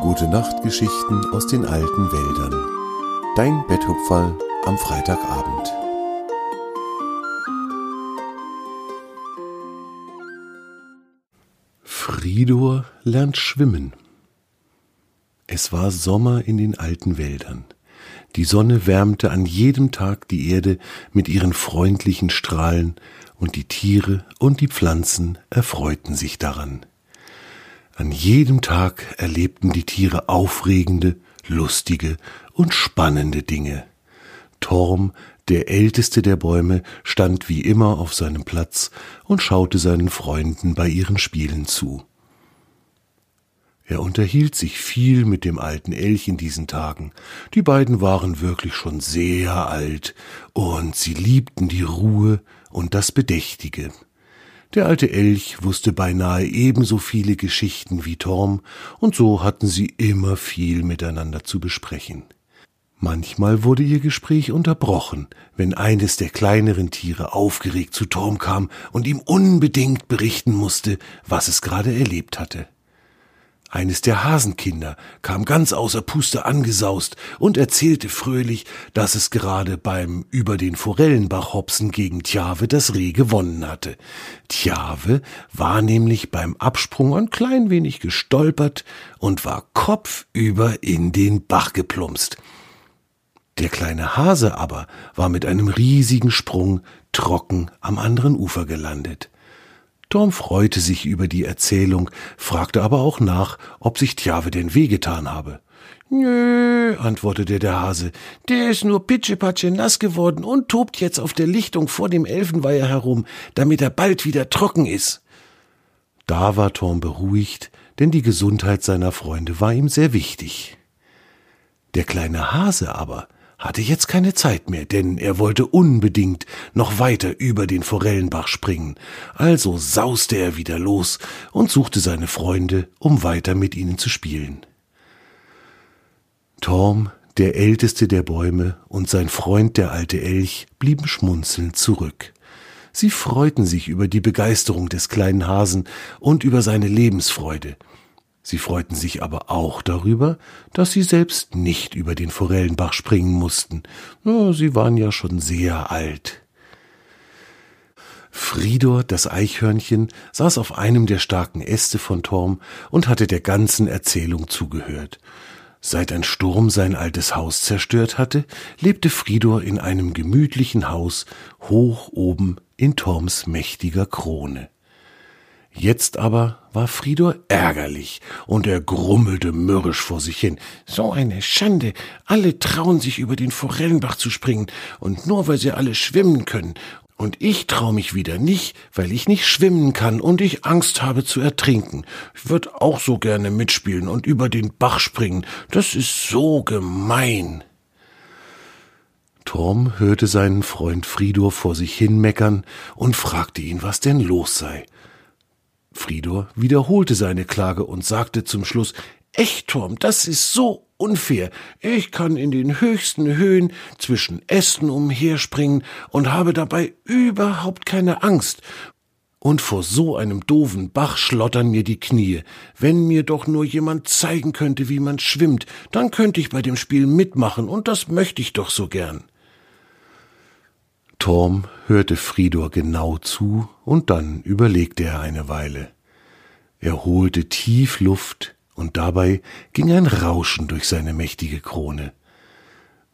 Gute Nachtgeschichten aus den alten Wäldern. Dein Betthupferl am Freitagabend. Fridor lernt schwimmen. Es war Sommer in den alten Wäldern. Die Sonne wärmte an jedem Tag die Erde mit ihren freundlichen Strahlen, und die Tiere und die Pflanzen erfreuten sich daran. An jedem Tag erlebten die Tiere aufregende, lustige und spannende Dinge. Torm, der älteste der Bäume, stand wie immer auf seinem Platz und schaute seinen Freunden bei ihren Spielen zu. Er unterhielt sich viel mit dem alten Elch in diesen Tagen. Die beiden waren wirklich schon sehr alt, und sie liebten die Ruhe und das Bedächtige. Der alte Elch wusste beinahe ebenso viele Geschichten wie Torm, und so hatten sie immer viel miteinander zu besprechen. Manchmal wurde ihr Gespräch unterbrochen, wenn eines der kleineren Tiere aufgeregt zu Torm kam und ihm unbedingt berichten musste, was es gerade erlebt hatte. Eines der Hasenkinder kam ganz außer Puste angesaust und erzählte fröhlich, dass es gerade beim über den Forellenbach hopsen gegen Tjave das Reh gewonnen hatte. Tjave war nämlich beim Absprung ein klein wenig gestolpert und war kopfüber in den Bach geplumpst. Der kleine Hase aber war mit einem riesigen Sprung trocken am anderen Ufer gelandet. Tom freute sich über die Erzählung, fragte aber auch nach, ob sich Tjave denn wehgetan habe. Nö, antwortete der Hase, der ist nur pitschepatsche nass geworden und tobt jetzt auf der Lichtung vor dem Elfenweiher herum, damit er bald wieder trocken ist. Da war Tom beruhigt, denn die Gesundheit seiner Freunde war ihm sehr wichtig. Der kleine Hase aber hatte jetzt keine Zeit mehr, denn er wollte unbedingt noch weiter über den Forellenbach springen. Also sauste er wieder los und suchte seine Freunde, um weiter mit ihnen zu spielen. Torm, der älteste der Bäume, und sein Freund der alte Elch blieben schmunzelnd zurück. Sie freuten sich über die Begeisterung des kleinen Hasen und über seine Lebensfreude, Sie freuten sich aber auch darüber, dass sie selbst nicht über den Forellenbach springen mussten. Sie waren ja schon sehr alt. Fridor, das Eichhörnchen, saß auf einem der starken Äste von Torm und hatte der ganzen Erzählung zugehört. Seit ein Sturm sein altes Haus zerstört hatte, lebte Fridor in einem gemütlichen Haus hoch oben in Torms mächtiger Krone. Jetzt aber war Fridor ärgerlich und er grummelte mürrisch vor sich hin. So eine Schande. Alle trauen sich über den Forellenbach zu springen und nur weil sie alle schwimmen können. Und ich trau mich wieder nicht, weil ich nicht schwimmen kann und ich Angst habe zu ertrinken. Ich würde auch so gerne mitspielen und über den Bach springen. Das ist so gemein. Torm hörte seinen Freund Fridor vor sich hin meckern und fragte ihn, was denn los sei. Fridor wiederholte seine Klage und sagte zum Schluss Echt, Tom, das ist so unfair. Ich kann in den höchsten Höhen zwischen Ästen umherspringen und habe dabei überhaupt keine Angst. Und vor so einem doofen Bach schlottern mir die Knie. Wenn mir doch nur jemand zeigen könnte, wie man schwimmt, dann könnte ich bei dem Spiel mitmachen, und das möchte ich doch so gern. Torm hörte Fridor genau zu, und dann überlegte er eine Weile. Er holte tief Luft, und dabei ging ein Rauschen durch seine mächtige Krone.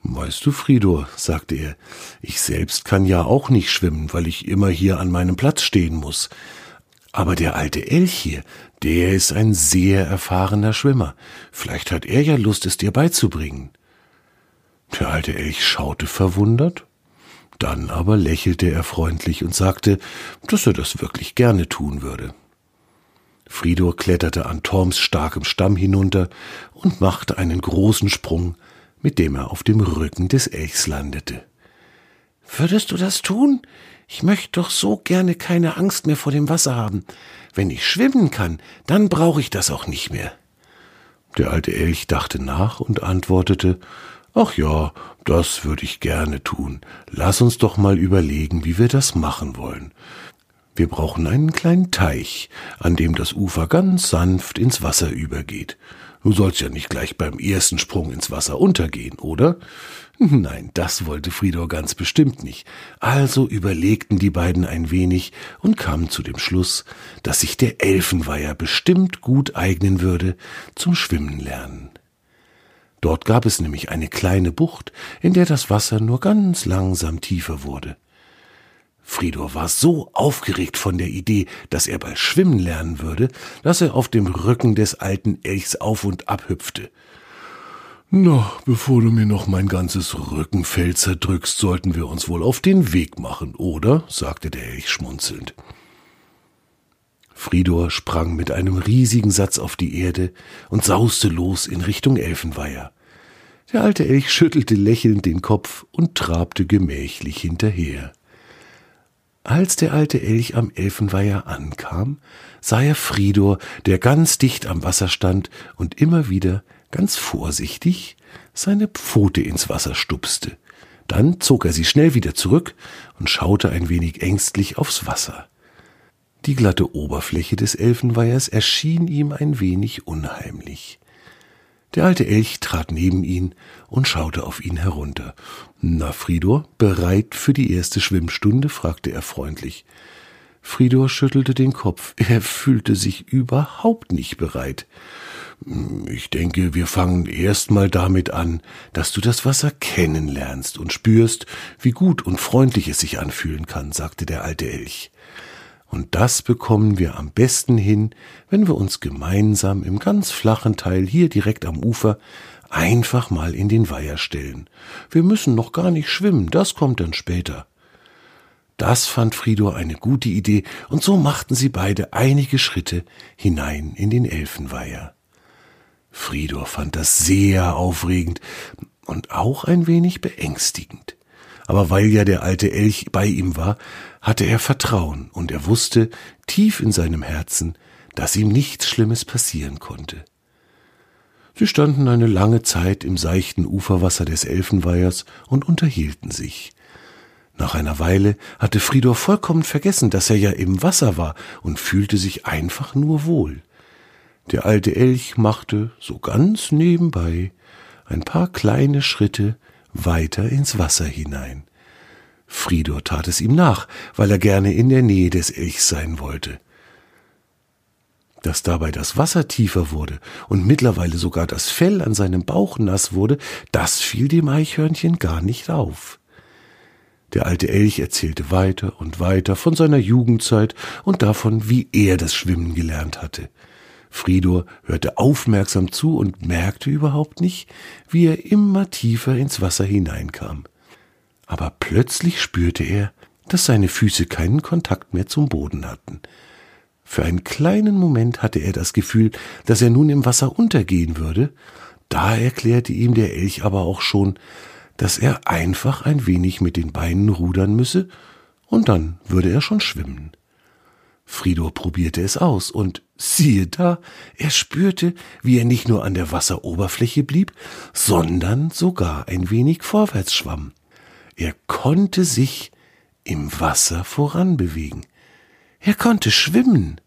Weißt du, Fridor, sagte er, ich selbst kann ja auch nicht schwimmen, weil ich immer hier an meinem Platz stehen muss. Aber der alte Elch hier, der ist ein sehr erfahrener Schwimmer. Vielleicht hat er ja Lust, es dir beizubringen. Der alte Elch schaute verwundert dann aber lächelte er freundlich und sagte, dass er das wirklich gerne tun würde. Fridor kletterte an Torms starkem Stamm hinunter und machte einen großen Sprung, mit dem er auf dem Rücken des Elchs landete. Würdest du das tun? Ich möchte doch so gerne keine Angst mehr vor dem Wasser haben. Wenn ich schwimmen kann, dann brauche ich das auch nicht mehr. Der alte Elch dachte nach und antwortete Ach ja, das würde ich gerne tun. Lass uns doch mal überlegen, wie wir das machen wollen. Wir brauchen einen kleinen Teich, an dem das Ufer ganz sanft ins Wasser übergeht. Du sollst ja nicht gleich beim ersten Sprung ins Wasser untergehen, oder? Nein, das wollte Fridor ganz bestimmt nicht. Also überlegten die beiden ein wenig und kamen zu dem Schluss, dass sich der Elfenweiher bestimmt gut eignen würde zum Schwimmen lernen. Dort gab es nämlich eine kleine Bucht, in der das Wasser nur ganz langsam tiefer wurde. Fridor war so aufgeregt von der Idee, dass er bald schwimmen lernen würde, dass er auf dem Rücken des alten Elchs auf und ab hüpfte. Na, bevor du mir noch mein ganzes Rückenfell zerdrückst, sollten wir uns wohl auf den Weg machen, oder? sagte der Elch schmunzelnd. Fridor sprang mit einem riesigen Satz auf die Erde und sauste los in Richtung Elfenweiher. Der alte Elch schüttelte lächelnd den Kopf und trabte gemächlich hinterher. Als der alte Elch am Elfenweiher ankam, sah er Fridor, der ganz dicht am Wasser stand und immer wieder ganz vorsichtig seine Pfote ins Wasser stupste. Dann zog er sie schnell wieder zurück und schaute ein wenig ängstlich aufs Wasser. Die glatte Oberfläche des Elfenweihers erschien ihm ein wenig unheimlich. Der alte Elch trat neben ihn und schaute auf ihn herunter. Na, Fridor, bereit für die erste Schwimmstunde? fragte er freundlich. Fridor schüttelte den Kopf. Er fühlte sich überhaupt nicht bereit. Ich denke, wir fangen erst mal damit an, dass du das Wasser kennenlernst und spürst, wie gut und freundlich es sich anfühlen kann, sagte der alte Elch. Und das bekommen wir am besten hin, wenn wir uns gemeinsam im ganz flachen Teil hier direkt am Ufer einfach mal in den Weiher stellen. Wir müssen noch gar nicht schwimmen, das kommt dann später. Das fand Fridor eine gute Idee, und so machten sie beide einige Schritte hinein in den Elfenweiher. Fridor fand das sehr aufregend und auch ein wenig beängstigend aber weil ja der alte Elch bei ihm war, hatte er Vertrauen und er wusste tief in seinem Herzen, dass ihm nichts Schlimmes passieren konnte. Sie standen eine lange Zeit im seichten Uferwasser des Elfenweihers und unterhielten sich. Nach einer Weile hatte Fridor vollkommen vergessen, dass er ja im Wasser war und fühlte sich einfach nur wohl. Der alte Elch machte, so ganz nebenbei, ein paar kleine Schritte weiter ins Wasser hinein. Fridor tat es ihm nach, weil er gerne in der Nähe des Elchs sein wollte. Dass dabei das Wasser tiefer wurde und mittlerweile sogar das Fell an seinem Bauch nass wurde, das fiel dem Eichhörnchen gar nicht auf. Der alte Elch erzählte weiter und weiter von seiner Jugendzeit und davon, wie er das Schwimmen gelernt hatte. Fridor hörte aufmerksam zu und merkte überhaupt nicht, wie er immer tiefer ins Wasser hineinkam. Aber plötzlich spürte er, dass seine Füße keinen Kontakt mehr zum Boden hatten. Für einen kleinen Moment hatte er das Gefühl, dass er nun im Wasser untergehen würde, da erklärte ihm der Elch aber auch schon, dass er einfach ein wenig mit den Beinen rudern müsse, und dann würde er schon schwimmen. Fridor probierte es aus und siehe da, er spürte, wie er nicht nur an der Wasseroberfläche blieb, sondern sogar ein wenig vorwärts schwamm. Er konnte sich im Wasser voranbewegen. Er konnte schwimmen.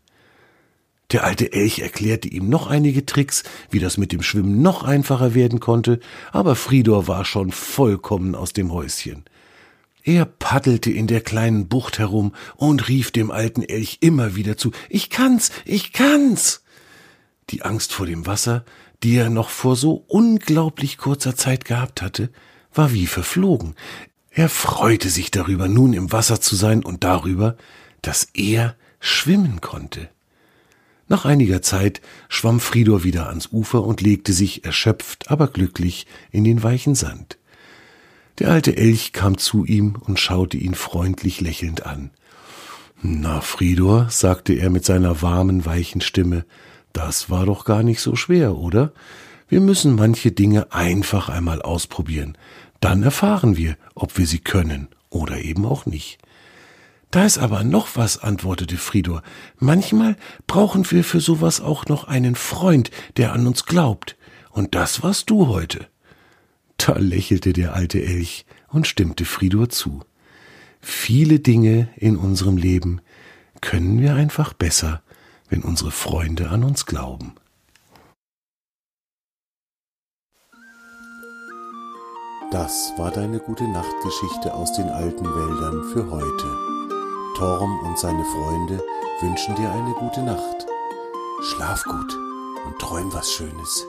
Der alte Elch erklärte ihm noch einige Tricks, wie das mit dem Schwimmen noch einfacher werden konnte, aber Fridor war schon vollkommen aus dem Häuschen. Er paddelte in der kleinen Bucht herum und rief dem alten Elch immer wieder zu Ich kann's, ich kann's. Die Angst vor dem Wasser, die er noch vor so unglaublich kurzer Zeit gehabt hatte, war wie verflogen. Er freute sich darüber, nun im Wasser zu sein und darüber, dass er schwimmen konnte. Nach einiger Zeit schwamm Fridor wieder ans Ufer und legte sich erschöpft, aber glücklich in den weichen Sand. Der alte Elch kam zu ihm und schaute ihn freundlich lächelnd an. Na, Fridor, sagte er mit seiner warmen, weichen Stimme, das war doch gar nicht so schwer, oder? Wir müssen manche Dinge einfach einmal ausprobieren. Dann erfahren wir, ob wir sie können oder eben auch nicht. Da ist aber noch was, antwortete Fridor. Manchmal brauchen wir für sowas auch noch einen Freund, der an uns glaubt. Und das warst du heute. Da lächelte der alte Elch und stimmte Fridur zu. Viele Dinge in unserem Leben können wir einfach besser, wenn unsere Freunde an uns glauben. Das war deine gute Nachtgeschichte aus den alten Wäldern für heute. Torm und seine Freunde wünschen dir eine gute Nacht. Schlaf gut und träum was Schönes.